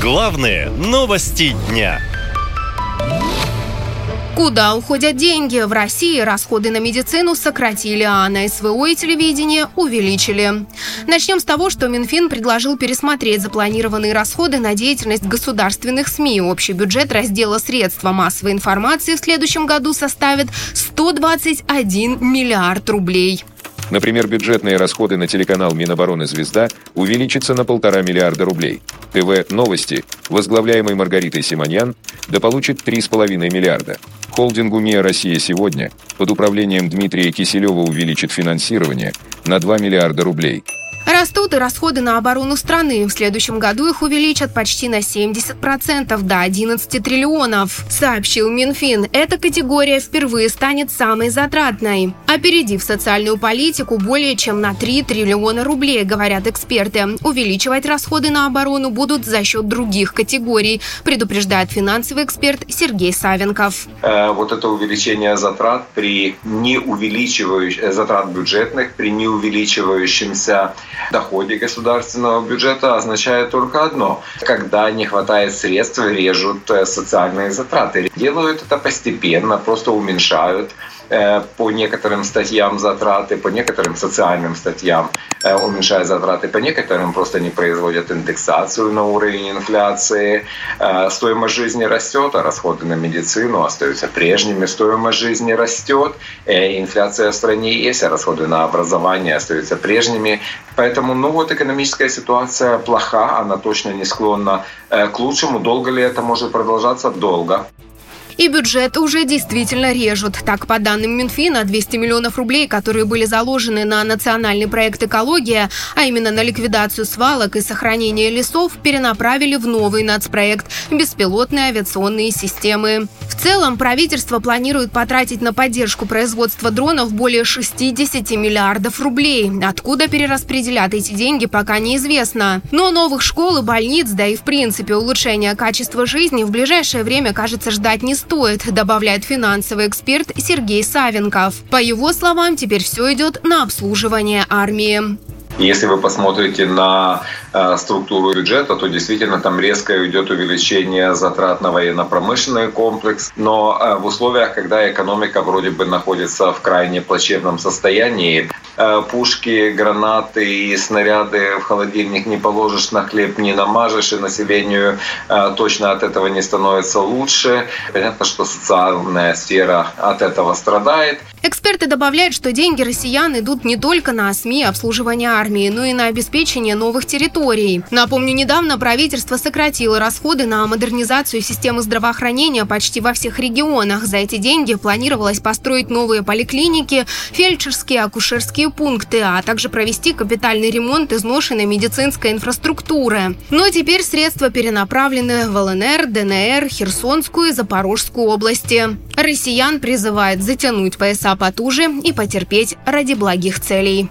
Главные новости дня. Куда уходят деньги? В России расходы на медицину сократили, а на СВО и телевидение увеличили. Начнем с того, что Минфин предложил пересмотреть запланированные расходы на деятельность государственных СМИ. Общий бюджет раздела средства массовой информации в следующем году составит 121 миллиард рублей. Например, бюджетные расходы на телеканал Минобороны «Звезда» увеличатся на полтора миллиарда рублей. ТВ «Новости», возглавляемый Маргаритой Симоньян, дополучит 3,5 миллиарда. Холдингу МИА «Россия сегодня» под управлением Дмитрия Киселева увеличит финансирование на 2 миллиарда рублей – Растут и расходы на оборону страны. В следующем году их увеличат почти на 70% до 11 триллионов, сообщил Минфин. Эта категория впервые станет самой затратной. Опередив социальную политику более чем на 3 триллиона рублей, говорят эксперты. Увеличивать расходы на оборону будут за счет других категорий, предупреждает финансовый эксперт Сергей Савенков. Э, вот это увеличение затрат при не увеличивающих э, затрат бюджетных, при не увеличивающемся доходе государственного бюджета означает только одно. Когда не хватает средств, режут э, социальные затраты. Делают это постепенно, просто уменьшают Э, по некоторым статьям затраты, по некоторым социальным статьям э, уменьшают затраты, по некоторым просто не производят индексацию на уровень инфляции. Стоимость жизни растет, а расходы на медицину остаются прежними. Стоимость жизни растет, инфляция в стране есть, а расходы на образование остаются прежними. Поэтому, ну вот экономическая ситуация плоха, она точно не склонна к лучшему. Долго ли это может продолжаться? Долго. И бюджет уже действительно режут. Так, по данным Минфина, 200 миллионов рублей, которые были заложены на национальный проект «Экология», а именно на ликвидацию свалок и сохранение лесов, перенаправили в новый нацпроект «Беспилотные авиационные системы». В целом, правительство планирует потратить на поддержку производства дронов более 60 миллиардов рублей. Откуда перераспределят эти деньги, пока неизвестно. Но новых школ и больниц, да и в принципе улучшения качества жизни в ближайшее время, кажется, ждать не стоит стоит, добавляет финансовый эксперт Сергей Савенков. По его словам, теперь все идет на обслуживание армии. Если вы посмотрите на структуру бюджета, то действительно там резко идет увеличение затрат на военно-промышленный комплекс. Но э, в условиях, когда экономика вроде бы находится в крайне плачевном состоянии, э, пушки, гранаты и снаряды в холодильник не положишь, на хлеб не намажешь, и населению э, точно от этого не становится лучше. Понятно, что социальная сфера от этого страдает. Эксперты добавляют, что деньги россиян идут не только на СМИ, обслуживание армии, но и на обеспечение новых территорий. Напомню, недавно правительство сократило расходы на модернизацию системы здравоохранения почти во всех регионах. За эти деньги планировалось построить новые поликлиники, фельдшерские, акушерские пункты, а также провести капитальный ремонт изношенной медицинской инфраструктуры. Но теперь средства перенаправлены в ЛНР, ДНР, Херсонскую и Запорожскую области. Россиян призывают затянуть пояса потуже и потерпеть ради благих целей.